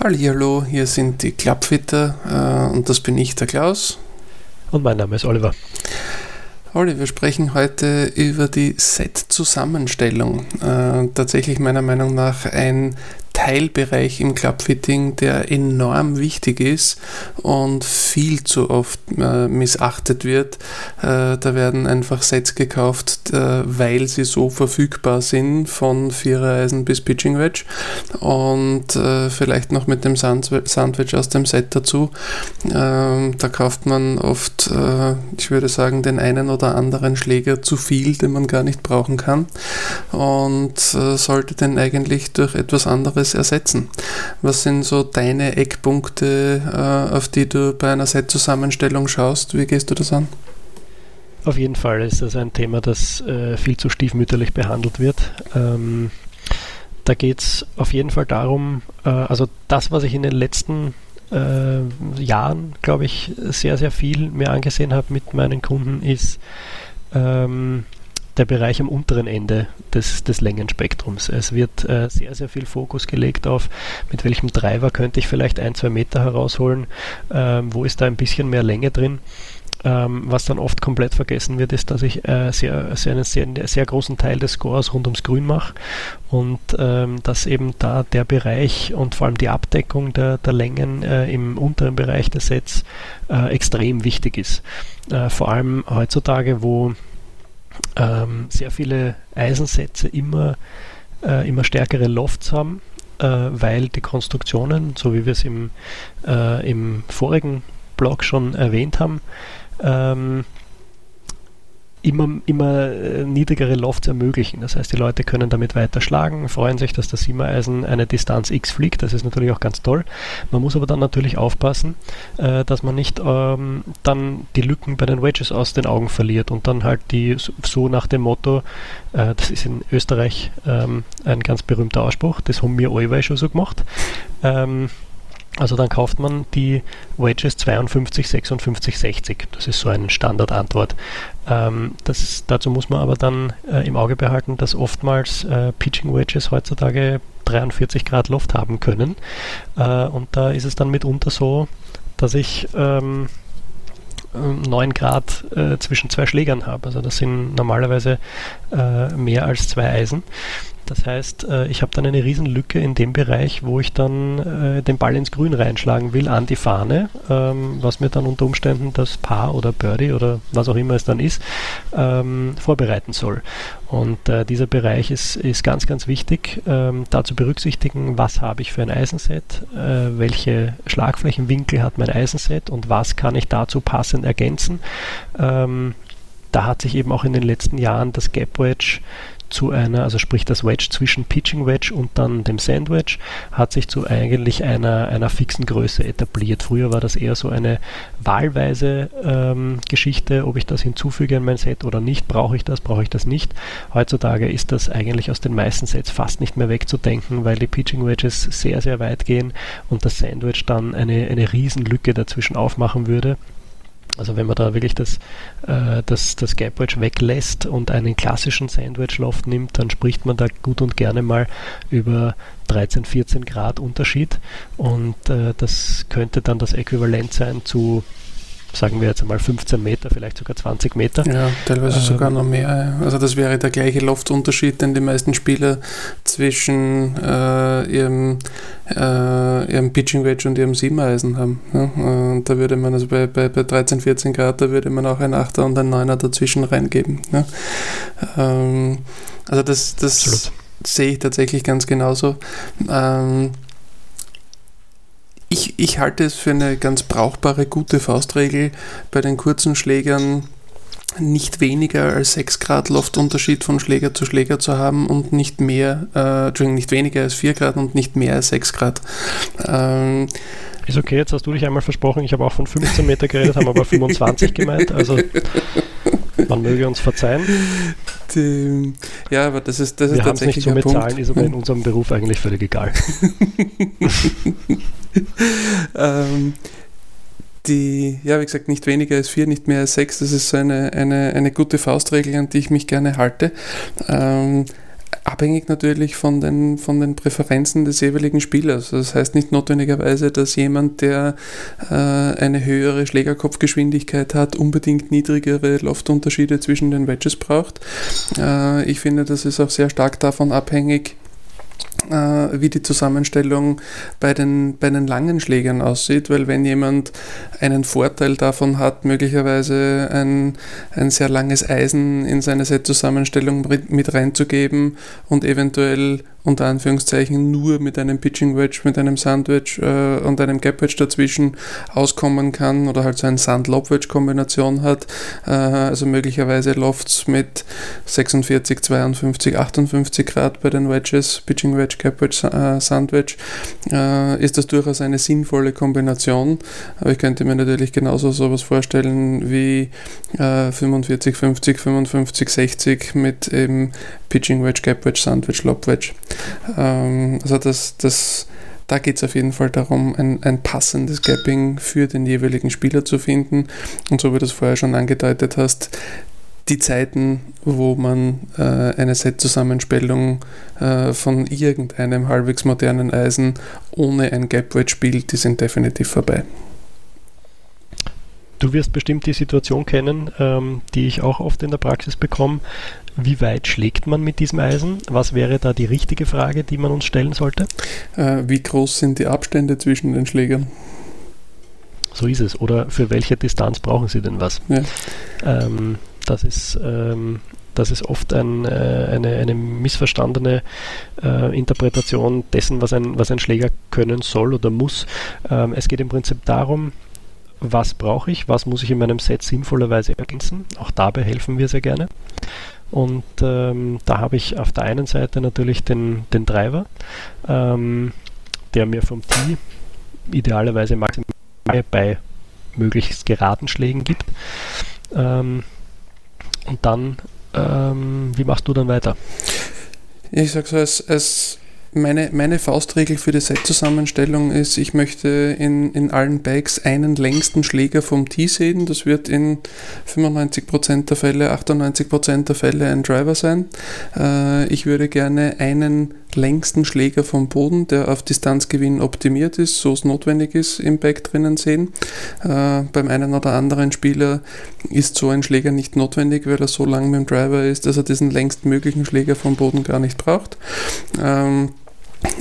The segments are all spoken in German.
Hallo, hier sind die Klappfitter äh, und das bin ich, der Klaus. Und mein Name ist Oliver. Olli, wir sprechen heute über die Set-Zusammenstellung. Äh, tatsächlich meiner Meinung nach ein Teilbereich im Clubfitting, der enorm wichtig ist und viel zu oft äh, missachtet wird. Äh, da werden einfach Sets gekauft, äh, weil sie so verfügbar sind, von Vierereisen bis Pitching Wedge und äh, vielleicht noch mit dem Sandwich aus dem Set dazu. Ähm, da kauft man oft, äh, ich würde sagen, den einen oder anderen Schläger zu viel, den man gar nicht brauchen kann und äh, sollte den eigentlich durch etwas anderes ersetzen. Was sind so deine Eckpunkte, äh, auf die du bei einer Set-Zusammenstellung schaust? Wie gehst du das an? Auf jeden Fall ist das ein Thema, das äh, viel zu stiefmütterlich behandelt wird. Ähm, da geht es auf jeden Fall darum, äh, also das, was ich in den letzten Jahren, glaube ich, sehr, sehr viel mir angesehen habe mit meinen Kunden, ist ähm, der Bereich am unteren Ende des, des Längenspektrums. Es wird äh, sehr, sehr viel Fokus gelegt auf, mit welchem Driver könnte ich vielleicht ein, zwei Meter herausholen, ähm, wo ist da ein bisschen mehr Länge drin. Ähm, was dann oft komplett vergessen wird, ist, dass ich äh, sehr, sehr, einen sehr, sehr großen Teil des Scores rund ums Grün mache und ähm, dass eben da der Bereich und vor allem die Abdeckung der, der Längen äh, im unteren Bereich des Sets äh, extrem wichtig ist. Äh, vor allem heutzutage, wo ähm, sehr viele Eisensätze immer, äh, immer stärkere Lofts haben, äh, weil die Konstruktionen, so wie wir es im, äh, im vorigen Blog schon erwähnt haben, ähm, immer, immer äh, niedrigere Lofts ermöglichen. Das heißt, die Leute können damit weiter schlagen, freuen sich, dass das Siemer-Eisen eine Distanz X fliegt. Das ist natürlich auch ganz toll. Man muss aber dann natürlich aufpassen, äh, dass man nicht ähm, dann die Lücken bei den Wedges aus den Augen verliert und dann halt die so nach dem Motto, äh, das ist in Österreich ähm, ein ganz berühmter Ausspruch, das haben wir alle schon so gemacht. Ähm, also dann kauft man die Wedges 52, 56, 60. Das ist so eine Standardantwort. Ähm, das, dazu muss man aber dann äh, im Auge behalten, dass oftmals äh, Pitching Wedges heutzutage 43 Grad Luft haben können. Äh, und da ist es dann mitunter so, dass ich ähm, 9 Grad äh, zwischen zwei Schlägern habe. Also das sind normalerweise äh, mehr als zwei Eisen. Das heißt, äh, ich habe dann eine Riesenlücke in dem Bereich, wo ich dann äh, den Ball ins Grün reinschlagen will, an die Fahne, ähm, was mir dann unter Umständen das Paar oder Birdie oder was auch immer es dann ist, ähm, vorbereiten soll. Und äh, dieser Bereich ist, ist ganz, ganz wichtig, ähm, da zu berücksichtigen, was habe ich für ein Eisenset, welche Schlagflächenwinkel hat mein Eisenset und was kann ich dazu passend ergänzen. Ähm, da hat sich eben auch in den letzten Jahren das Gap Wedge zu einer, also sprich das Wedge zwischen Pitching Wedge und dann dem Sandwich, hat sich zu eigentlich einer, einer fixen Größe etabliert. Früher war das eher so eine wahlweise ähm, Geschichte, ob ich das hinzufüge in mein Set oder nicht. Brauche ich das, brauche ich das nicht. Heutzutage ist das eigentlich aus den meisten Sets fast nicht mehr wegzudenken, weil die Pitching Wedges sehr, sehr weit gehen und das Sandwich dann eine, eine Riesenlücke dazwischen aufmachen würde. Also wenn man da wirklich das, äh, das, das Gap Wedge weglässt und einen klassischen Sandwich Loft nimmt, dann spricht man da gut und gerne mal über 13, 14 Grad Unterschied. Und äh, das könnte dann das Äquivalent sein zu sagen wir jetzt einmal 15 Meter, vielleicht sogar 20 Meter. Ja, teilweise ähm, sogar noch mehr. Also das wäre der gleiche Loftunterschied, den die meisten Spieler zwischen äh, ihrem, äh, ihrem Pitching Wedge und ihrem Siebeneisen haben. Ja? Und da würde man, also bei, bei, bei 13, 14 Grad, da würde man auch ein 8er und ein 9er dazwischen reingeben. Ja? Ähm, also das, das sehe ich tatsächlich ganz genauso. Ähm, ich, ich halte es für eine ganz brauchbare, gute Faustregel bei den kurzen Schlägern nicht weniger als 6 Grad Loftunterschied von Schläger zu Schläger zu haben und nicht mehr, äh, Entschuldigung, nicht weniger als 4 Grad und nicht mehr als 6 Grad. Ähm, ist okay, jetzt hast du dich einmal versprochen, ich habe auch von 15 Meter geredet, haben aber 25 gemeint, also man möge uns verzeihen. Die, ja, aber das ist, das Wir ist tatsächlich nicht so mit Punkt. Zahlen, ist aber in unserem Beruf eigentlich völlig egal. ähm, die, ja, wie gesagt, nicht weniger als vier, nicht mehr als sechs, das ist so eine, eine, eine gute Faustregel, an die ich mich gerne halte. Ähm, abhängig natürlich von den, von den Präferenzen des jeweiligen Spielers. Das heißt nicht notwendigerweise, dass jemand, der äh, eine höhere Schlägerkopfgeschwindigkeit hat, unbedingt niedrigere Loftunterschiede zwischen den Wedges braucht. Äh, ich finde, das ist auch sehr stark davon abhängig, äh, wie die Zusammenstellung bei den, bei den langen Schlägern aussieht, weil wenn jemand einen Vorteil davon hat, möglicherweise ein, ein sehr langes Eisen in seine Set-Zusammenstellung mit reinzugeben und eventuell unter Anführungszeichen nur mit einem Pitching Wedge, mit einem Sand Wedge äh, und einem Gap Wedge dazwischen auskommen kann oder halt so eine Sand Lob Wedge Kombination hat, äh, also möglicherweise Lofts mit 46, 52, 58 Grad bei den Wedges, Pitching Wedge, Gap Wedge, äh, Sand Wedge, äh, ist das durchaus eine sinnvolle Kombination. Aber ich könnte mir natürlich genauso sowas vorstellen wie 45, 50, 55, 60 mit eben Pitching Wedge, Gap Wedge, Sand Wedge, Lob Wedge. Ähm, also das, das, da geht es auf jeden Fall darum, ein, ein passendes Gapping für den jeweiligen Spieler zu finden. Und so wie du es vorher schon angedeutet hast, die Zeiten, wo man äh, eine Set-Zusammenstellung äh, von irgendeinem halbwegs modernen Eisen ohne ein Gap-Wedge spielt, die sind definitiv vorbei. Du wirst bestimmt die Situation kennen, ähm, die ich auch oft in der Praxis bekomme. Wie weit schlägt man mit diesem Eisen? Was wäre da die richtige Frage, die man uns stellen sollte? Äh, wie groß sind die Abstände zwischen den Schlägern? So ist es. Oder für welche Distanz brauchen Sie denn was? Ja. Ähm, das ist ähm, das ist oft ein, äh, eine, eine missverstandene äh, Interpretation dessen, was ein, was ein Schläger können soll oder muss. Ähm, es geht im Prinzip darum, was brauche ich, was muss ich in meinem Set sinnvollerweise ergänzen. Auch dabei helfen wir sehr gerne. Und ähm, da habe ich auf der einen Seite natürlich den, den Driver, ähm, der mir vom Tee idealerweise maximal bei möglichst geraden Schlägen gibt. Ähm, und dann, ähm, wie machst du dann weiter? Ich sage so, als, als meine, meine Faustregel für die Set-Zusammenstellung ist, ich möchte in, in allen Bags einen längsten Schläger vom Tee sehen. Das wird in 95% der Fälle, 98% der Fälle ein Driver sein. Äh, ich würde gerne einen längsten Schläger vom Boden, der auf Distanzgewinn optimiert ist, so es notwendig ist, im Bag drinnen sehen. Äh, beim einen oder anderen Spieler ist so ein Schläger nicht notwendig, weil er so lang mit dem Driver ist, dass er diesen längstmöglichen Schläger vom Boden gar nicht braucht. Ähm,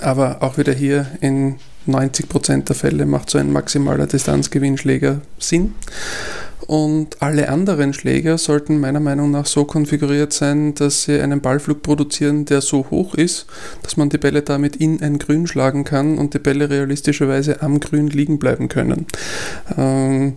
aber auch wieder hier in 90% der Fälle macht so ein maximaler Distanzgewinnschläger Sinn. Und alle anderen Schläger sollten meiner Meinung nach so konfiguriert sein, dass sie einen Ballflug produzieren, der so hoch ist, dass man die Bälle damit in ein Grün schlagen kann und die Bälle realistischerweise am Grün liegen bleiben können. Ähm,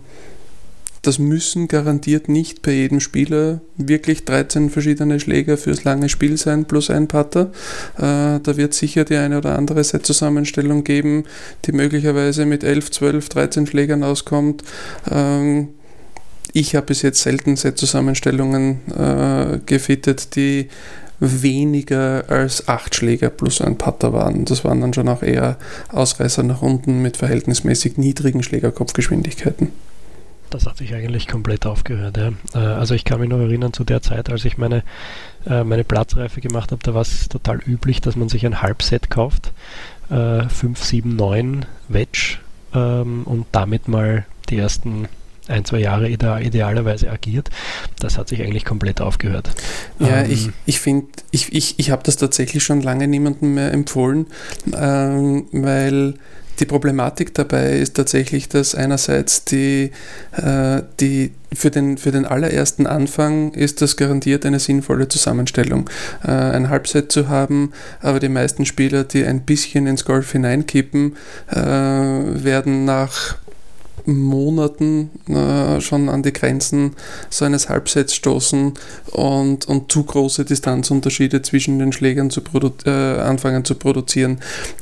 das müssen garantiert nicht bei jedem Spieler wirklich 13 verschiedene Schläger fürs lange Spiel sein, plus ein Putter. Äh, da wird sicher die eine oder andere Set-Zusammenstellung geben, die möglicherweise mit 11, 12, 13 Schlägern auskommt. Ähm, ich habe bis jetzt selten Set-Zusammenstellungen äh, gefittet, die weniger als 8 Schläger plus ein Putter waren. Das waren dann schon auch eher Ausreißer nach unten mit verhältnismäßig niedrigen Schlägerkopfgeschwindigkeiten. Das hat sich eigentlich komplett aufgehört. Ja. Äh, also ich kann mich noch erinnern zu der Zeit, als ich meine, äh, meine Platzreife gemacht habe, da war es total üblich, dass man sich ein Halbset kauft, 5, 7, 9 Wedge ähm, und damit mal die ersten ein, zwei Jahre idealerweise agiert. Das hat sich eigentlich komplett aufgehört. Ja, ähm, ich, ich finde, ich, ich, ich habe das tatsächlich schon lange niemandem mehr empfohlen, ähm, weil die Problematik dabei ist tatsächlich, dass einerseits die, äh, die für, den, für den allerersten Anfang ist das garantiert eine sinnvolle Zusammenstellung. Äh, ein Halbset zu haben, aber die meisten Spieler, die ein bisschen ins Golf hineinkippen, äh, werden nach Monaten äh, schon an die Grenzen so eines Halbsets stoßen und, und zu große Distanzunterschiede zwischen den Schlägern zu äh, anfangen zu produzieren.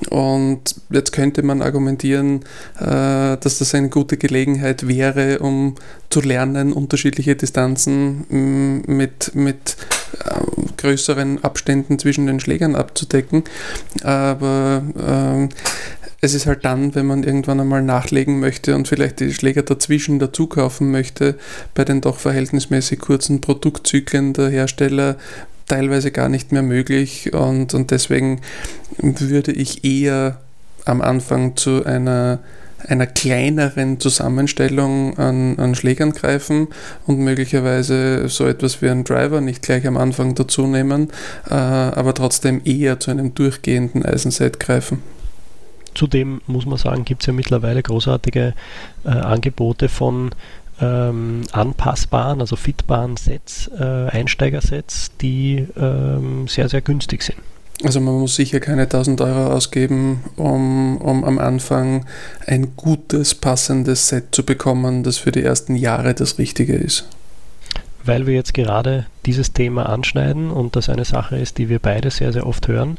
Und jetzt könnte man argumentieren, äh, dass das eine gute Gelegenheit wäre, um zu lernen, unterschiedliche Distanzen mit, mit äh, größeren Abständen zwischen den Schlägern abzudecken. Aber äh, es ist halt dann, wenn man irgendwann einmal nachlegen möchte und vielleicht die Schläger dazwischen dazu kaufen möchte, bei den doch verhältnismäßig kurzen Produktzyklen der Hersteller teilweise gar nicht mehr möglich und, und deswegen würde ich eher am Anfang zu einer einer kleineren Zusammenstellung an, an Schlägern greifen und möglicherweise so etwas wie einen Driver nicht gleich am Anfang dazu nehmen, äh, aber trotzdem eher zu einem durchgehenden Eisenset greifen. Zudem muss man sagen, gibt es ja mittlerweile großartige äh, Angebote von ähm, anpassbaren, also fitbaren Sets, äh, Einsteigersets, die ähm, sehr, sehr günstig sind. Also man muss sicher keine 1000 Euro ausgeben, um, um am Anfang ein gutes, passendes Set zu bekommen, das für die ersten Jahre das Richtige ist. Weil wir jetzt gerade dieses Thema anschneiden und das eine Sache ist, die wir beide sehr, sehr oft hören,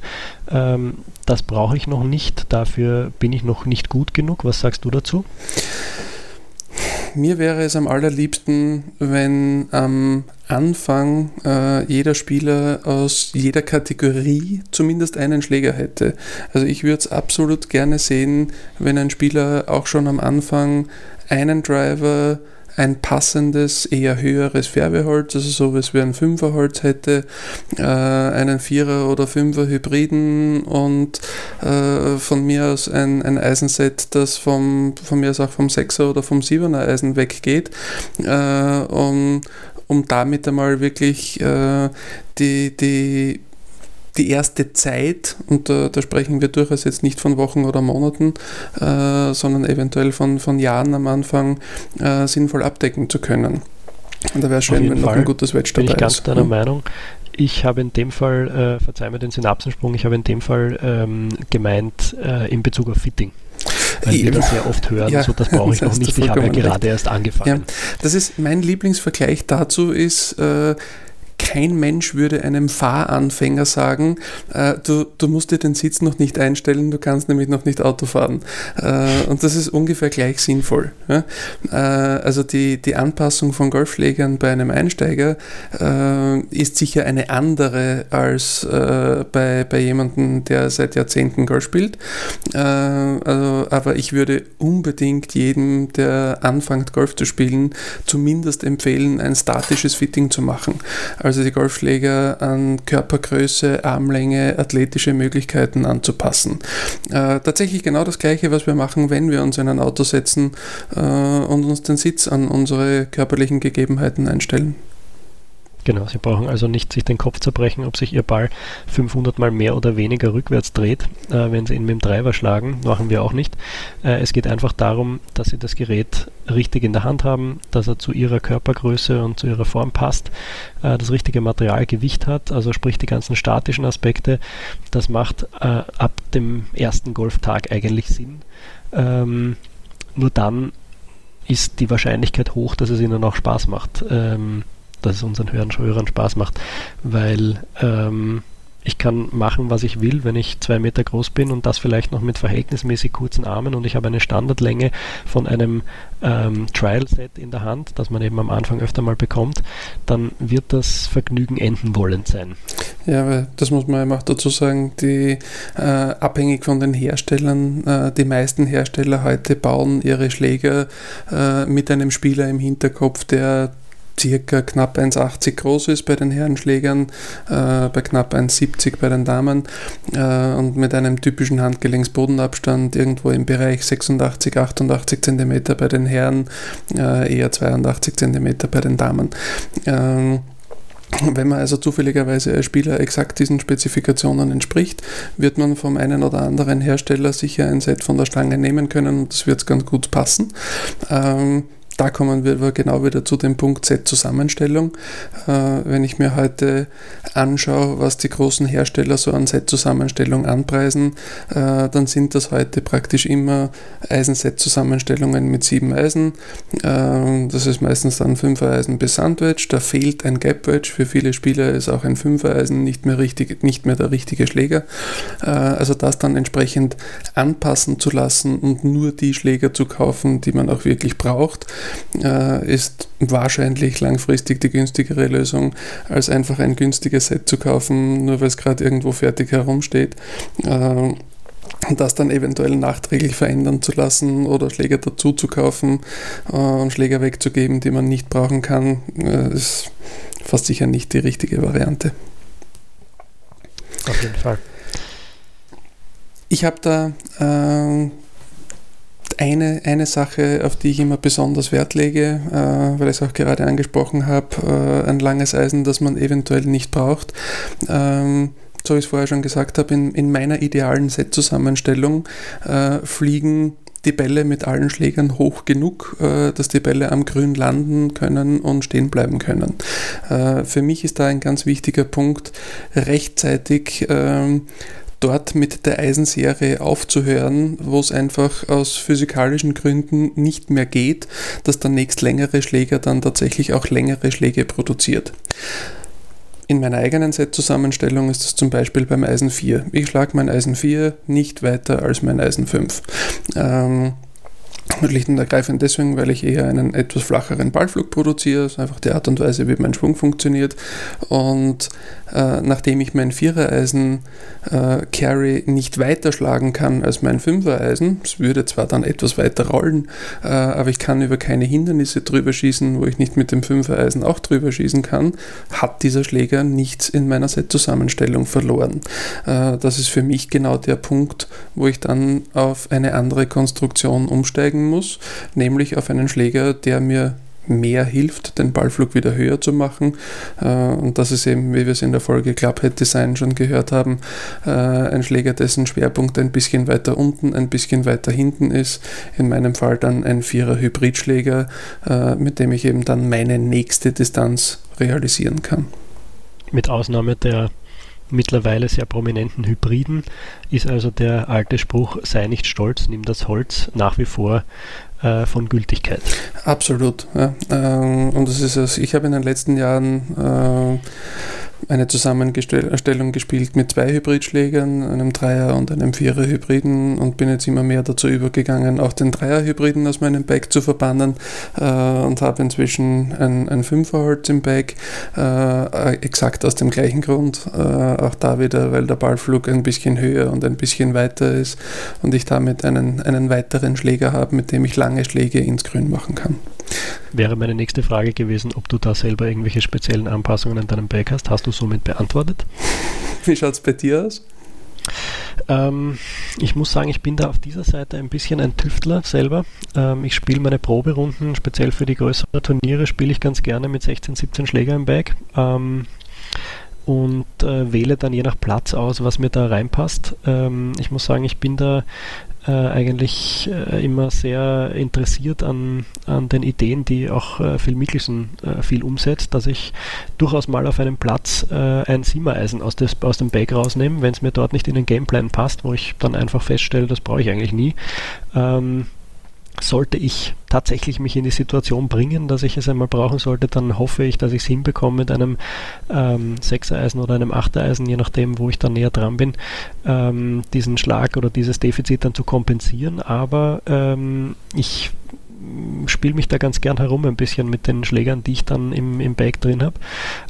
ähm, das brauche ich noch nicht, dafür bin ich noch nicht gut genug. Was sagst du dazu? mir wäre es am allerliebsten, wenn am Anfang äh, jeder Spieler aus jeder Kategorie zumindest einen Schläger hätte. Also ich würde es absolut gerne sehen, wenn ein Spieler auch schon am Anfang einen Driver ein passendes, eher höheres Färbeholz, also so wie ein Fünferholz hätte, äh, einen Vierer- oder Fünfer-Hybriden und äh, von mir aus ein, ein Eisenset, das vom, von mir aus auch vom Sechser oder vom Siebener Eisen weggeht, äh, um, um damit einmal wirklich äh, die, die die erste Zeit, und da, da, sprechen wir durchaus jetzt nicht von Wochen oder Monaten, äh, sondern eventuell von, von Jahren am Anfang äh, sinnvoll abdecken zu können. Und da wäre schön, wenn Fall noch ein gutes Wedge dabei ist. Bin ich ganz ist. deiner ja. Meinung. Ich habe in dem Fall, äh, verzeih mir den Synapsensprung, ich habe in dem Fall ähm, gemeint äh, in Bezug auf Fitting weil wir das sehr oft hören, ja, so das brauche ich noch nicht, ich habe ja gerade erst angefangen. Ja, das ist mein Lieblingsvergleich dazu ist, äh, kein Mensch würde einem Fahranfänger sagen, äh, du, du musst dir den Sitz noch nicht einstellen, du kannst nämlich noch nicht Auto fahren. Äh, und das ist ungefähr gleich sinnvoll. Ja? Äh, also die, die Anpassung von Golfschlägern bei einem Einsteiger äh, ist sicher eine andere als äh, bei, bei jemandem, der seit Jahrzehnten Golf spielt. Äh, also, aber ich würde unbedingt jedem, der anfängt Golf zu spielen, zumindest empfehlen, ein statisches Fitting zu machen. Also die Golfschläger an Körpergröße, Armlänge, athletische Möglichkeiten anzupassen. Äh, tatsächlich genau das Gleiche, was wir machen, wenn wir uns in ein Auto setzen äh, und uns den Sitz an unsere körperlichen Gegebenheiten einstellen. Genau, Sie brauchen also nicht sich den Kopf zerbrechen, ob sich Ihr Ball 500 mal mehr oder weniger rückwärts dreht, äh, wenn Sie ihn mit dem Driver schlagen. Machen wir auch nicht. Äh, es geht einfach darum, dass Sie das Gerät richtig in der Hand haben, dass er zu Ihrer Körpergröße und zu Ihrer Form passt, äh, das richtige Materialgewicht hat, also sprich die ganzen statischen Aspekte. Das macht äh, ab dem ersten Golftag eigentlich Sinn. Ähm, nur dann ist die Wahrscheinlichkeit hoch, dass es Ihnen auch Spaß macht. Ähm, dass es unseren Hörern, Hörern Spaß macht, weil ähm, ich kann machen, was ich will, wenn ich zwei Meter groß bin und das vielleicht noch mit verhältnismäßig kurzen Armen und ich habe eine Standardlänge von einem ähm, Trial-Set in der Hand, das man eben am Anfang öfter mal bekommt, dann wird das Vergnügen enden wollend sein. Ja, das muss man eben auch dazu sagen, die äh, abhängig von den Herstellern, äh, die meisten Hersteller heute bauen ihre Schläger äh, mit einem Spieler im Hinterkopf, der circa knapp 1,80 groß ist bei den Herrenschlägern, äh, bei knapp 1,70 bei den Damen äh, und mit einem typischen Handgelenksbodenabstand irgendwo im Bereich 86, 88 cm bei den Herren, äh, eher 82 cm bei den Damen. Ähm, wenn man also zufälligerweise als Spieler exakt diesen Spezifikationen entspricht, wird man vom einen oder anderen Hersteller sicher ein Set von der Stange nehmen können und das wird ganz gut passen. Ähm, da kommen wir genau wieder zu dem Punkt Set-Zusammenstellung. Äh, wenn ich mir heute anschaue, was die großen Hersteller so an Set-Zusammenstellung anpreisen, äh, dann sind das heute praktisch immer Eisenset-Zusammenstellungen mit sieben Eisen. Äh, das ist meistens dann Fünfer-Eisen bis Sandwedge. Da fehlt ein Gap-Wedge. Für viele Spieler ist auch ein Fünfer-Eisen nicht mehr, richtig, nicht mehr der richtige Schläger. Äh, also das dann entsprechend anpassen zu lassen und nur die Schläger zu kaufen, die man auch wirklich braucht äh, ist wahrscheinlich langfristig die günstigere Lösung, als einfach ein günstiges Set zu kaufen, nur weil es gerade irgendwo fertig herumsteht. Äh, das dann eventuell nachträglich verändern zu lassen oder Schläger dazu zu kaufen äh, und Schläger wegzugeben, die man nicht brauchen kann, äh, ist fast sicher nicht die richtige Variante. Auf jeden Fall. Ich habe da äh, eine, eine Sache, auf die ich immer besonders Wert lege, äh, weil ich es auch gerade angesprochen habe, äh, ein langes Eisen, das man eventuell nicht braucht. Ähm, so wie ich es vorher schon gesagt habe, in, in meiner idealen Set-Zusammenstellung äh, fliegen die Bälle mit allen Schlägern hoch genug, äh, dass die Bälle am Grün landen können und stehen bleiben können. Äh, für mich ist da ein ganz wichtiger Punkt, rechtzeitig ähm, dort mit der Eisenserie aufzuhören, wo es einfach aus physikalischen Gründen nicht mehr geht, dass der nächst längere Schläger dann tatsächlich auch längere Schläge produziert. In meiner eigenen Set-Zusammenstellung ist das zum Beispiel beim Eisen 4. Ich schlage mein Eisen 4 nicht weiter als mein Eisen 5. Ähm, Schlicht und ergreifend deswegen, weil ich eher einen etwas flacheren Ballflug produziere. Ist einfach die Art und Weise, wie mein Schwung funktioniert. Und äh, nachdem ich mein Vierereisen äh, Carry nicht weiter schlagen kann als mein Fünfereisen, es würde zwar dann etwas weiter rollen, äh, aber ich kann über keine Hindernisse drüber schießen, wo ich nicht mit dem Fünfereisen auch drüber schießen kann, hat dieser Schläger nichts in meiner Set-Zusammenstellung verloren. Äh, das ist für mich genau der Punkt, wo ich dann auf eine andere Konstruktion umsteigen muss, nämlich auf einen Schläger, der mir mehr hilft, den Ballflug wieder höher zu machen. Äh, und das ist eben, wie wir es in der Folge Clubhead Design schon gehört haben, äh, ein Schläger, dessen Schwerpunkt ein bisschen weiter unten, ein bisschen weiter hinten ist. In meinem Fall dann ein Vierer Hybridschläger, äh, mit dem ich eben dann meine nächste Distanz realisieren kann. Mit Ausnahme der mittlerweile sehr prominenten Hybriden ist also der alte Spruch, sei nicht stolz, nimm das Holz nach wie vor äh, von Gültigkeit. Absolut. Ja. Ähm, und das ist es. Ich habe in den letzten Jahren äh, eine Zusammenstellung gespielt mit zwei Hybridschlägern, einem Dreier und einem Vierer Hybriden und bin jetzt immer mehr dazu übergegangen, auch den Dreier Hybriden aus meinem Bag zu verbannen äh, und habe inzwischen ein, ein Fünferholz im Bag, äh, exakt aus dem gleichen Grund, äh, auch da wieder, weil der Ballflug ein bisschen höher und ein bisschen weiter ist und ich damit einen, einen weiteren Schläger habe, mit dem ich lange Schläge ins Grün machen kann. Wäre meine nächste Frage gewesen, ob du da selber irgendwelche speziellen Anpassungen an deinem Bag hast. Hast du somit beantwortet? Wie schaut es bei dir aus? Ähm, ich muss sagen, ich bin da auf dieser Seite ein bisschen ein Tüftler selber. Ähm, ich spiele meine Proberunden, speziell für die größeren Turniere, spiele ich ganz gerne mit 16, 17 Schläger im Bag. Ähm, und äh, wähle dann je nach Platz aus, was mir da reinpasst. Ähm, ich muss sagen, ich bin da äh, eigentlich äh, immer sehr interessiert an, an den Ideen, die auch äh, Phil Mickelson äh, viel umsetzt, dass ich durchaus mal auf einem Platz äh, ein Siemereisen aus, des, aus dem Bag rausnehme, wenn es mir dort nicht in den Gameplan passt, wo ich dann einfach feststelle, das brauche ich eigentlich nie. Ähm, sollte ich tatsächlich mich in die Situation bringen, dass ich es einmal brauchen sollte, dann hoffe ich, dass ich es hinbekomme mit einem ähm, Sechsereisen oder einem Achtereisen, je nachdem, wo ich dann näher dran bin, ähm, diesen Schlag oder dieses Defizit dann zu kompensieren. Aber ähm, ich spiele mich da ganz gern herum ein bisschen mit den Schlägern, die ich dann im, im Bag drin habe.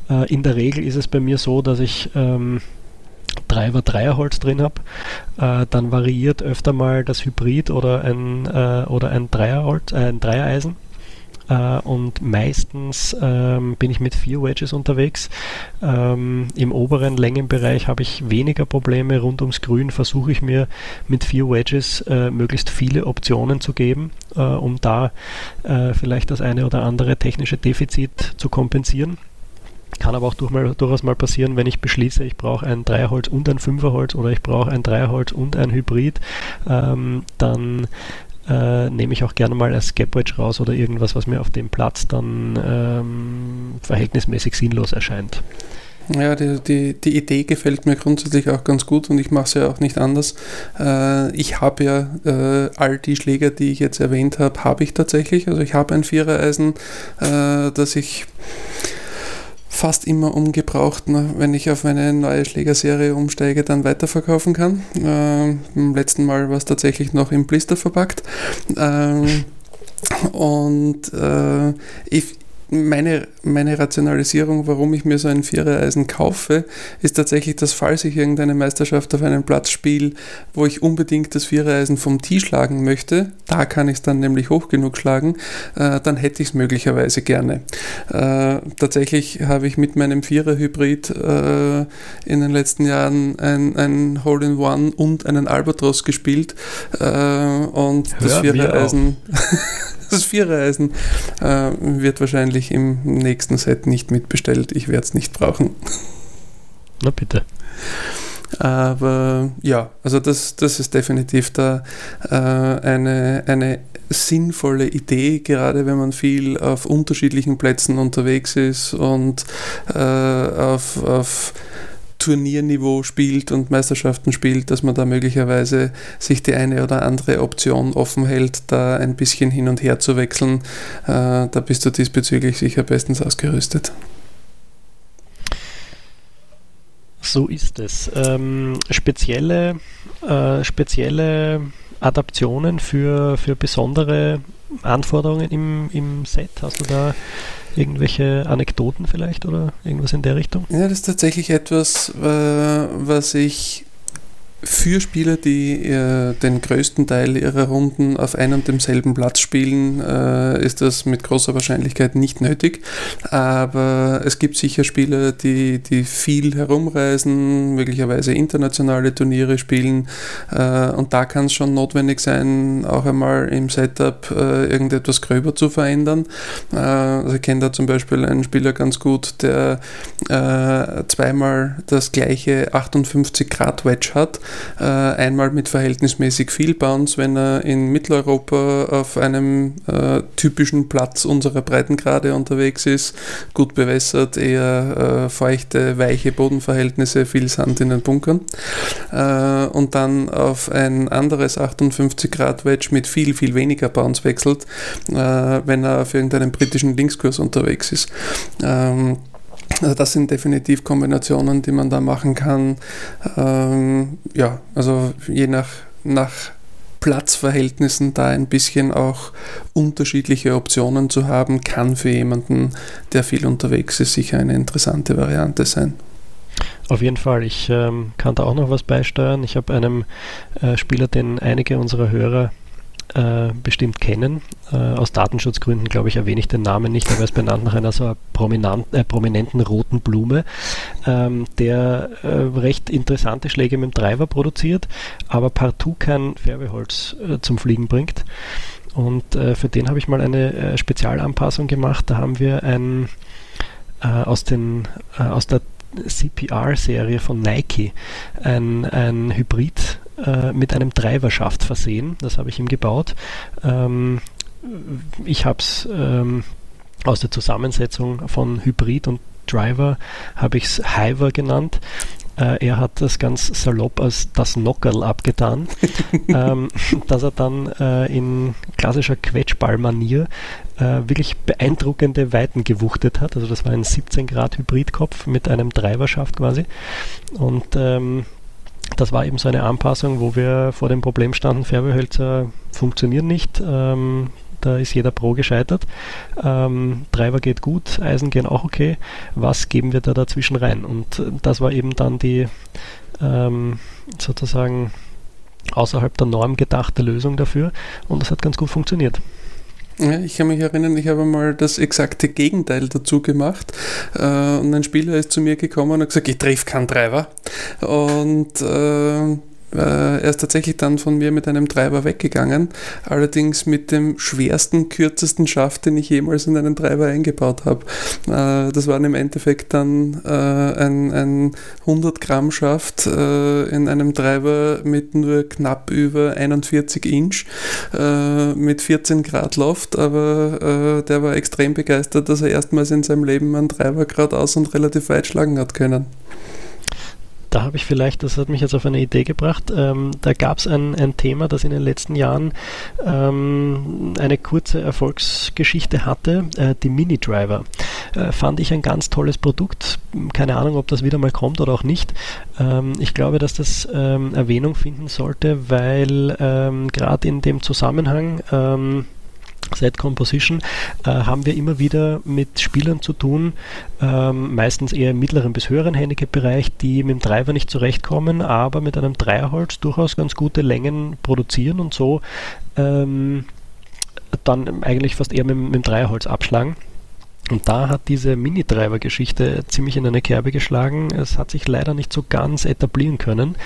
Äh, in der Regel ist es bei mir so, dass ich ähm, Treiber Dreierholz drin habe, äh, dann variiert öfter mal das Hybrid oder ein, äh, oder ein, Dreierholz, äh, ein Dreiereisen. Äh, und meistens ähm, bin ich mit vier Wedges unterwegs. Ähm, Im oberen Längenbereich habe ich weniger Probleme. Rund ums Grün versuche ich mir mit vier Wedges äh, möglichst viele Optionen zu geben, äh, um da vielleicht das eine oder andere technische Defizit zu kompensieren. Kann aber auch durch mal, durchaus mal passieren, wenn ich beschließe, ich brauche ein Dreierholz und ein Fünferholz oder ich brauche ein Dreierholz und ein Hybrid, ähm, dann äh, nehme ich auch gerne mal ein Skepwedge raus oder irgendwas, was mir auf dem Platz dann ähm, verhältnismäßig sinnlos erscheint. Ja, die, die, die, Idee gefällt mir grundsätzlich auch ganz gut und ich mache es ja auch nicht anders. Äh, ich habe ja äh, all die Schläger, die ich jetzt erwähnt habe, habe ich tatsächlich. Also ich habe ein Vierereisen, äh, das ich fast immer umgebraucht, ne, wenn ich auf eine neue Schlägerserie umsteige, dann weiterverkaufen kann. Äh, beim letzten Mal war es tatsächlich noch im Blister verpackt. Ähm, und äh, ich, meine, meine Rationalisierung, warum ich mir so ein Vierereisen kaufe, ist tatsächlich, dass falls ich irgendeine Meisterschaft auf einem Platz spiele, wo ich unbedingt das Vierereisen vom Tee schlagen möchte, da kann ich es dann nämlich hoch genug schlagen, äh, dann hätte ich es möglicherweise gerne. Äh, tatsächlich habe ich mit meinem Vierer-Hybrid äh, in den letzten Jahren ein, ein Hole-in-One und einen Albatros gespielt äh, und Hör das Vierereisen das Vierereisen äh, wird wahrscheinlich im nächsten Set nicht mitbestellt. Ich werde es nicht brauchen. Na bitte. Aber ja, also das, das ist definitiv da äh, eine, eine sinnvolle Idee, gerade wenn man viel auf unterschiedlichen Plätzen unterwegs ist und äh, auf, auf Turnierniveau spielt und Meisterschaften spielt, dass man da möglicherweise sich die eine oder andere Option offen hält, da ein bisschen hin und her zu wechseln. Äh, da bist du diesbezüglich sicher bestens ausgerüstet. So ist es. Ähm, spezielle, äh, spezielle Adaptionen für, für besondere Anforderungen im, im Set? Hast du da irgendwelche Anekdoten vielleicht oder irgendwas in der Richtung? Ja, das ist tatsächlich etwas, äh, was ich für Spieler, die äh, den größten Teil ihrer Runden auf einem und demselben Platz spielen, äh, ist das mit großer Wahrscheinlichkeit nicht nötig. Aber es gibt sicher Spieler, die, die viel herumreisen, möglicherweise internationale Turniere spielen. Äh, und da kann es schon notwendig sein, auch einmal im Setup äh, irgendetwas gröber zu verändern. Äh, also ich kenne da zum Beispiel einen Spieler ganz gut, der äh, zweimal das gleiche 58 Grad Wedge hat äh, einmal mit verhältnismäßig viel Bounce, wenn er in Mitteleuropa auf einem äh, typischen Platz unserer Breitengrade unterwegs ist, gut bewässert, eher äh, feuchte, weiche Bodenverhältnisse, viel Sand in den Bunkern. Äh, und dann auf ein anderes 58 Grad Wedge mit viel, viel weniger Bounce wechselt, äh, wenn er auf irgendeinem britischen Linkskurs unterwegs ist. Ähm, also das sind definitiv Kombinationen, die man da machen kann. Ähm, ja, also je nach, nach Platzverhältnissen da ein bisschen auch unterschiedliche Optionen zu haben, kann für jemanden, der viel unterwegs ist, sicher eine interessante Variante sein. Auf jeden Fall. Ich ähm, kann da auch noch was beisteuern. Ich habe einem äh, Spieler, den einige unserer Hörer äh, bestimmt kennen. Äh, aus Datenschutzgründen, glaube ich, erwähne ich den Namen nicht, aber er ist benannt nach einer so äh, prominenten roten Blume, ähm, der äh, recht interessante Schläge mit dem Driver produziert, aber partout kein Färbeholz äh, zum Fliegen bringt. Und äh, für den habe ich mal eine Spezialanpassung gemacht. Da haben wir ein aus, den, aus der CPR-Serie von Nike ein, ein Hybrid äh, mit einem Driverschaft versehen. Das habe ich ihm gebaut. Ähm, ich habe es ähm, aus der Zusammensetzung von Hybrid und Driver habe ich es Hiver genannt. Äh, er hat das ganz salopp als das Nockerl abgetan, ähm, dass er dann äh, in klassischer Quetschball-Manier äh, wirklich beeindruckende Weiten gewuchtet hat. Also das war ein 17 Grad Hybridkopf mit einem Driverschaft quasi. Und ähm, das war eben so eine Anpassung, wo wir vor dem Problem standen, Färbehölzer funktionieren nicht. Ähm, da ist jeder Pro gescheitert. Ähm, Treiber geht gut, Eisen gehen auch okay. Was geben wir da dazwischen rein? Und das war eben dann die ähm, sozusagen außerhalb der Norm gedachte Lösung dafür und das hat ganz gut funktioniert. Ja, ich kann mich erinnern, ich habe mal das exakte Gegenteil dazu gemacht. Äh, und ein Spieler ist zu mir gekommen und hat gesagt, ich treffe keinen Treiber. Und äh, äh, er ist tatsächlich dann von mir mit einem Treiber weggegangen, allerdings mit dem schwersten, kürzesten Schaft, den ich jemals in einen Treiber eingebaut habe. Äh, das waren im Endeffekt dann äh, ein, ein 100 Gramm Schaft in einem Treiber mit nur knapp über 41 Inch mit 14 Grad Loft, aber der war extrem begeistert, dass er erstmals in seinem Leben einen Treiber geradeaus und relativ weit schlagen hat können da habe ich vielleicht, das hat mich jetzt auf eine Idee gebracht, ähm, da gab es ein, ein Thema, das in den letzten Jahren ähm, eine kurze Erfolgsgeschichte hatte, äh, die Mini-Driver. Äh, fand ich ein ganz tolles Produkt. Keine Ahnung, ob das wieder mal kommt oder auch nicht. Ähm, ich glaube, dass das ähm, Erwähnung finden sollte, weil ähm, gerade in dem Zusammenhang ähm, Set Composition äh, haben wir immer wieder mit Spielern zu tun, ähm, meistens eher im mittleren bis höheren Handicap-Bereich, die mit dem Driver nicht zurechtkommen, aber mit einem Dreierholz durchaus ganz gute Längen produzieren und so ähm, dann eigentlich fast eher mit, mit dem Dreierholz abschlagen. Und da hat diese Mini-Treiber-Geschichte ziemlich in eine Kerbe geschlagen. Es hat sich leider nicht so ganz etablieren können.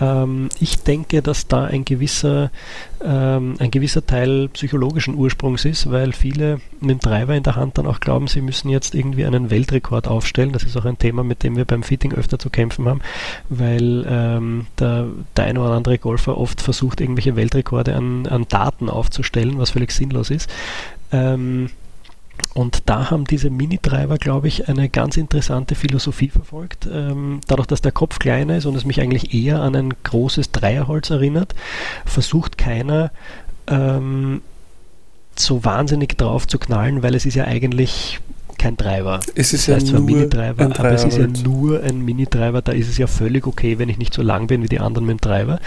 Ähm, ich denke, dass da ein gewisser, ähm, ein gewisser Teil psychologischen Ursprungs ist, weil viele mit dem Treiber in der Hand dann auch glauben, sie müssen jetzt irgendwie einen Weltrekord aufstellen. Das ist auch ein Thema, mit dem wir beim Fitting öfter zu kämpfen haben, weil ähm, der, der eine oder andere Golfer oft versucht, irgendwelche Weltrekorde an, an Daten aufzustellen, was völlig sinnlos ist. Ähm, und da haben diese Mini-Treiber, glaube ich, eine ganz interessante Philosophie verfolgt. Ähm, dadurch, dass der Kopf kleiner ist und es mich eigentlich eher an ein großes Dreierholz erinnert, versucht keiner ähm, so wahnsinnig drauf zu knallen, weil es ist ja eigentlich kein Treiber. Es ist das ja heißt zwar Mini-Treiber, aber es ist ja nur ein Mini-Treiber, da ist es ja völlig okay, wenn ich nicht so lang bin wie die anderen mit dem Treiber.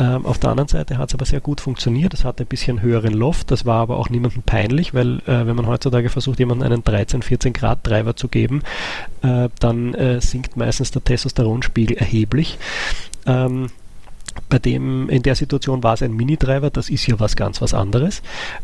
Ähm, auf der anderen Seite hat es aber sehr gut funktioniert. Es hat ein bisschen höheren Loft. Das war aber auch niemandem peinlich, weil äh, wenn man heutzutage versucht, jemandem einen 13, 14 Grad Treiber zu geben, äh, dann äh, sinkt meistens der Testosteronspiegel erheblich. Ähm, bei dem, in der Situation war es ein Mini-Driver, das ist ja was ganz was anderes.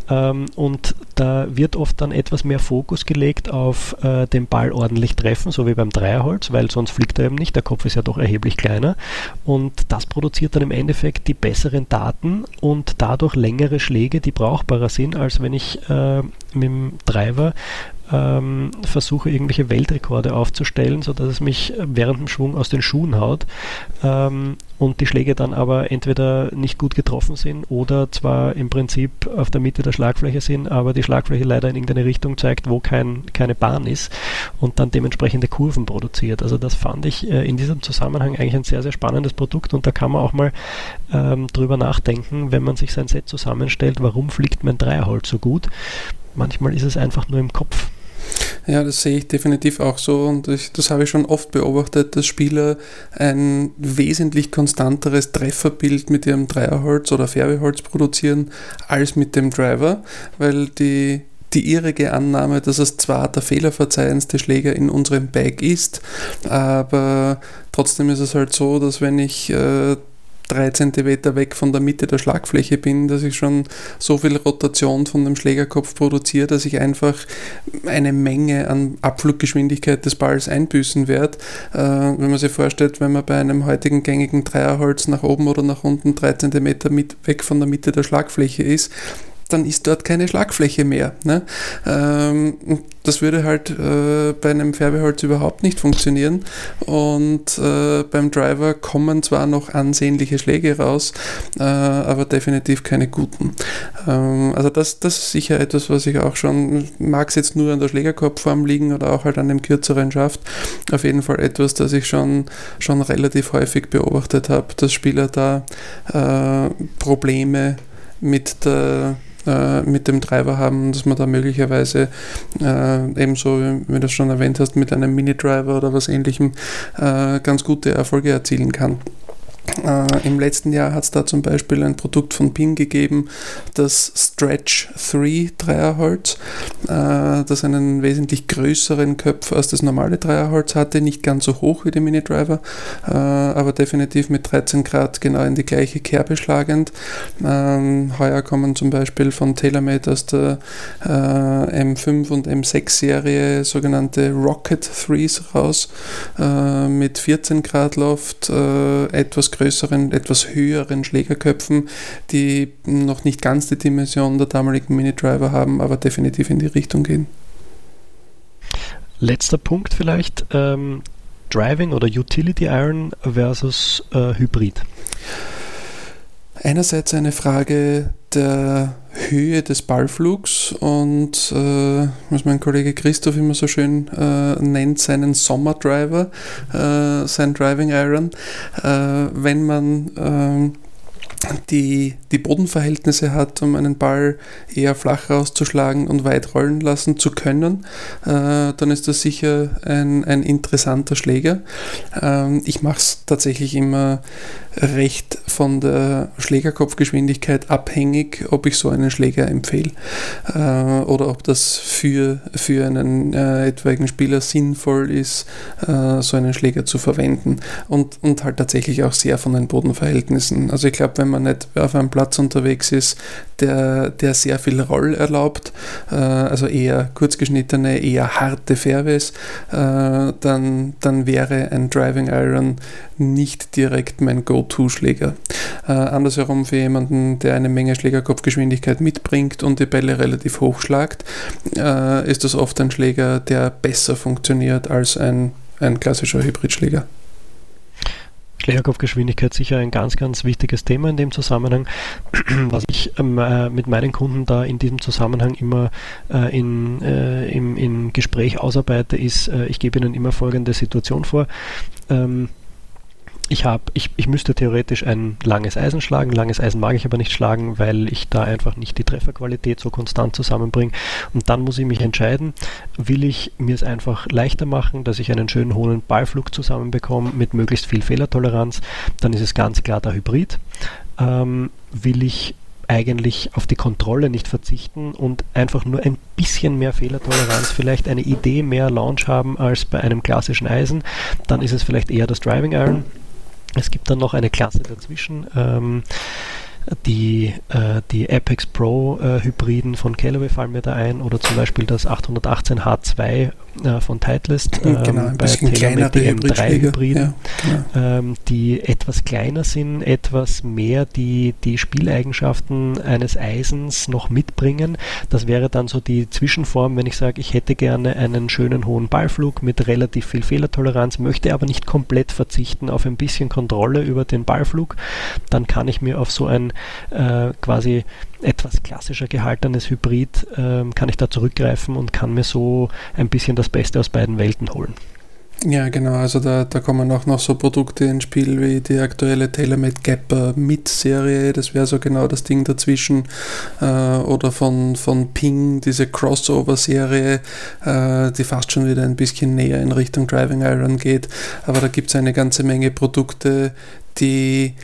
Ähm, und da wird oft dann etwas mehr Fokus gelegt auf äh, den Ball ordentlich treffen, so wie beim Dreierholz, weil sonst fliegt er eben nicht, der Kopf ist ja doch erheblich kleiner. Und das produziert dann im Endeffekt die besseren Daten und dadurch längere Schläge, die brauchbarer sind, als wenn ich äh, mit dem Driver ähm, versuche, irgendwelche Weltrekorde aufzustellen, sodass es mich während dem Schwung aus den Schuhen haut ähm, und die Schläge dann aber entweder nicht gut getroffen sind oder zwar im Prinzip auf der Mitte der Schlagfläche sind, aber die Schlagfläche leider in irgendeine Richtung zeigt, wo kein, keine Bahn ist und dann dementsprechende Kurven produziert. Also das fand ich äh, in diesem Zusammenhang eigentlich ein sehr, sehr spannendes Produkt und da kann man auch mal ähm, drüber nachdenken, wenn man sich sein Set zusammenstellt, warum fliegt mein Dreierholz so gut. Manchmal ist es einfach nur im Kopf. Ja, das sehe ich definitiv auch so und ich, das habe ich schon oft beobachtet, dass Spieler ein wesentlich konstanteres Trefferbild mit ihrem Dreierholz oder Färbeholz produzieren als mit dem Driver, weil die die irrige Annahme, dass es zwar der fehlerverzeihendste Schläger in unserem Bag ist, aber trotzdem ist es halt so, dass wenn ich äh, drei Zentimeter weg von der Mitte der Schlagfläche bin, dass ich schon so viel Rotation von dem Schlägerkopf produziere, dass ich einfach eine Menge an Abfluggeschwindigkeit des Balls einbüßen werde. Äh, wenn man sich vorstellt, wenn man bei einem heutigen gängigen Dreierholz nach oben oder nach unten drei Zentimeter mit, weg von der Mitte der Schlagfläche ist, dann ist dort keine Schlagfläche mehr. Ne? Ähm, das würde halt äh, bei einem Färbeholz überhaupt nicht funktionieren. Und äh, beim Driver kommen zwar noch ansehnliche Schläge raus, äh, aber definitiv keine guten. Ähm, also das, das ist sicher etwas, was ich auch schon, mag es jetzt nur an der Schlägerkopfform liegen oder auch halt an dem kürzeren Schaft, auf jeden Fall etwas, das ich schon, schon relativ häufig beobachtet habe, dass Spieler da äh, Probleme mit der äh, mit dem Driver haben, dass man da möglicherweise äh, ebenso, wie du das schon erwähnt hast, mit einem Mini-Driver oder was ähnlichem äh, ganz gute Erfolge erzielen kann. Äh, Im letzten Jahr hat es da zum Beispiel ein Produkt von PIN gegeben, das Stretch 3 Dreierholz, äh, das einen wesentlich größeren Köpf als das normale Dreierholz hatte, nicht ganz so hoch wie die Mini Driver, äh, aber definitiv mit 13 Grad genau in die gleiche Kerbe schlagend. Ähm, heuer kommen zum Beispiel von TaylorMade aus der äh, M5 und M6 Serie sogenannte Rocket 3s raus äh, mit 14 Grad Loft, äh, etwas größeren, etwas höheren Schlägerköpfen, die noch nicht ganz die Dimension der damaligen Mini-Driver haben, aber definitiv in die Richtung gehen. Letzter Punkt vielleicht, ähm, Driving oder Utility Iron versus äh, Hybrid. Einerseits eine Frage der Höhe des Ballflugs und äh, was mein Kollege Christoph immer so schön äh, nennt, seinen Sommerdriver, äh, sein Driving Iron. Äh, wenn man ähm, die, die Bodenverhältnisse hat, um einen Ball eher flach rauszuschlagen und weit rollen lassen zu können, äh, dann ist das sicher ein, ein interessanter Schläger. Ähm, ich mache es tatsächlich immer recht von der Schlägerkopfgeschwindigkeit abhängig, ob ich so einen Schläger empfehle äh, oder ob das für, für einen äh, etwaigen Spieler sinnvoll ist, äh, so einen Schläger zu verwenden und, und halt tatsächlich auch sehr von den Bodenverhältnissen. Also ich glaube, wenn man nicht auf einem Platz unterwegs ist, der, der sehr viel Roll erlaubt, äh, also eher kurzgeschnittene, eher harte Fairways, äh, dann, dann wäre ein Driving Iron nicht direkt mein Go-To-Schläger. Äh, andersherum für jemanden, der eine Menge Schlägerkopfgeschwindigkeit mitbringt und die Bälle relativ hoch schlagt, äh, ist das oft ein Schläger, der besser funktioniert als ein, ein klassischer Hybridschläger. Schlägerkopfgeschwindigkeit sicher ein ganz, ganz wichtiges Thema in dem Zusammenhang. Was ich ähm, äh, mit meinen Kunden da in diesem Zusammenhang immer äh, in, äh, im, im Gespräch ausarbeite, ist, äh, ich gebe ihnen immer folgende Situation vor. Ähm, ich, hab, ich, ich müsste theoretisch ein langes Eisen schlagen. Langes Eisen mag ich aber nicht schlagen, weil ich da einfach nicht die Trefferqualität so konstant zusammenbringe. Und dann muss ich mich entscheiden, will ich mir es einfach leichter machen, dass ich einen schönen hohen Ballflug zusammenbekomme mit möglichst viel Fehlertoleranz. Dann ist es ganz klar der Hybrid. Ähm, will ich eigentlich auf die Kontrolle nicht verzichten und einfach nur ein bisschen mehr Fehlertoleranz, vielleicht eine Idee mehr Launch haben als bei einem klassischen Eisen, dann ist es vielleicht eher das Driving Iron. Es gibt dann noch eine Klasse dazwischen. Ähm, die, äh, die Apex Pro äh, Hybriden von Callaway fallen mir da ein oder zum Beispiel das 818 H2 äh, von Titleist ähm, genau, ein bei bisschen kleinere DM3 Hybriden, ja, genau. ähm, die etwas kleiner sind, etwas mehr die, die Spieleigenschaften eines Eisens noch mitbringen. Das wäre dann so die Zwischenform, wenn ich sage, ich hätte gerne einen schönen hohen Ballflug mit relativ viel Fehlertoleranz, möchte aber nicht komplett verzichten auf ein bisschen Kontrolle über den Ballflug, dann kann ich mir auf so ein äh, quasi etwas klassischer gehaltenes Hybrid äh, kann ich da zurückgreifen und kann mir so ein bisschen das Beste aus beiden Welten holen. Ja, genau. Also da, da kommen auch noch so Produkte ins Spiel wie die aktuelle TaylorMade Gapper Mid-Serie. Das wäre so genau das Ding dazwischen. Äh, oder von, von Ping, diese Crossover-Serie, äh, die fast schon wieder ein bisschen näher in Richtung Driving Iron geht. Aber da gibt es eine ganze Menge Produkte, die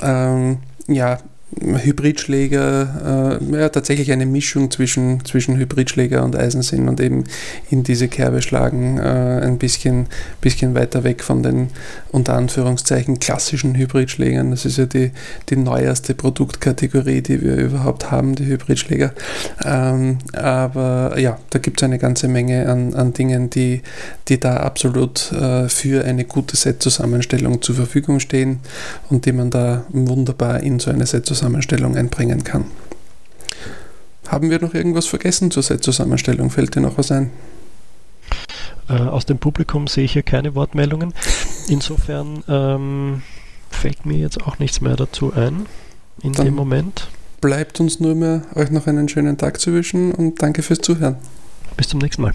ähm, ja Hybridschläger, äh, ja, tatsächlich eine Mischung zwischen, zwischen Hybridschläger und Eisensinn und eben in diese Kerbe schlagen, äh, ein bisschen, bisschen weiter weg von den unter Anführungszeichen klassischen Hybridschlägern. Das ist ja die, die neuerste Produktkategorie, die wir überhaupt haben, die Hybridschläger. Ähm, aber ja, da gibt es eine ganze Menge an, an Dingen, die, die da absolut äh, für eine gute Set-Zusammenstellung zur Verfügung stehen und die man da wunderbar in so eine Set-Zusammenstellung Zusammenstellung einbringen kann. Haben wir noch irgendwas vergessen zur Set-Zusammenstellung? Fällt dir noch was ein? Äh, aus dem Publikum sehe ich hier keine Wortmeldungen. Insofern ähm, fällt mir jetzt auch nichts mehr dazu ein in Dann dem Moment. Bleibt uns nur mehr, euch noch einen schönen Tag zu wünschen und danke fürs Zuhören. Bis zum nächsten Mal.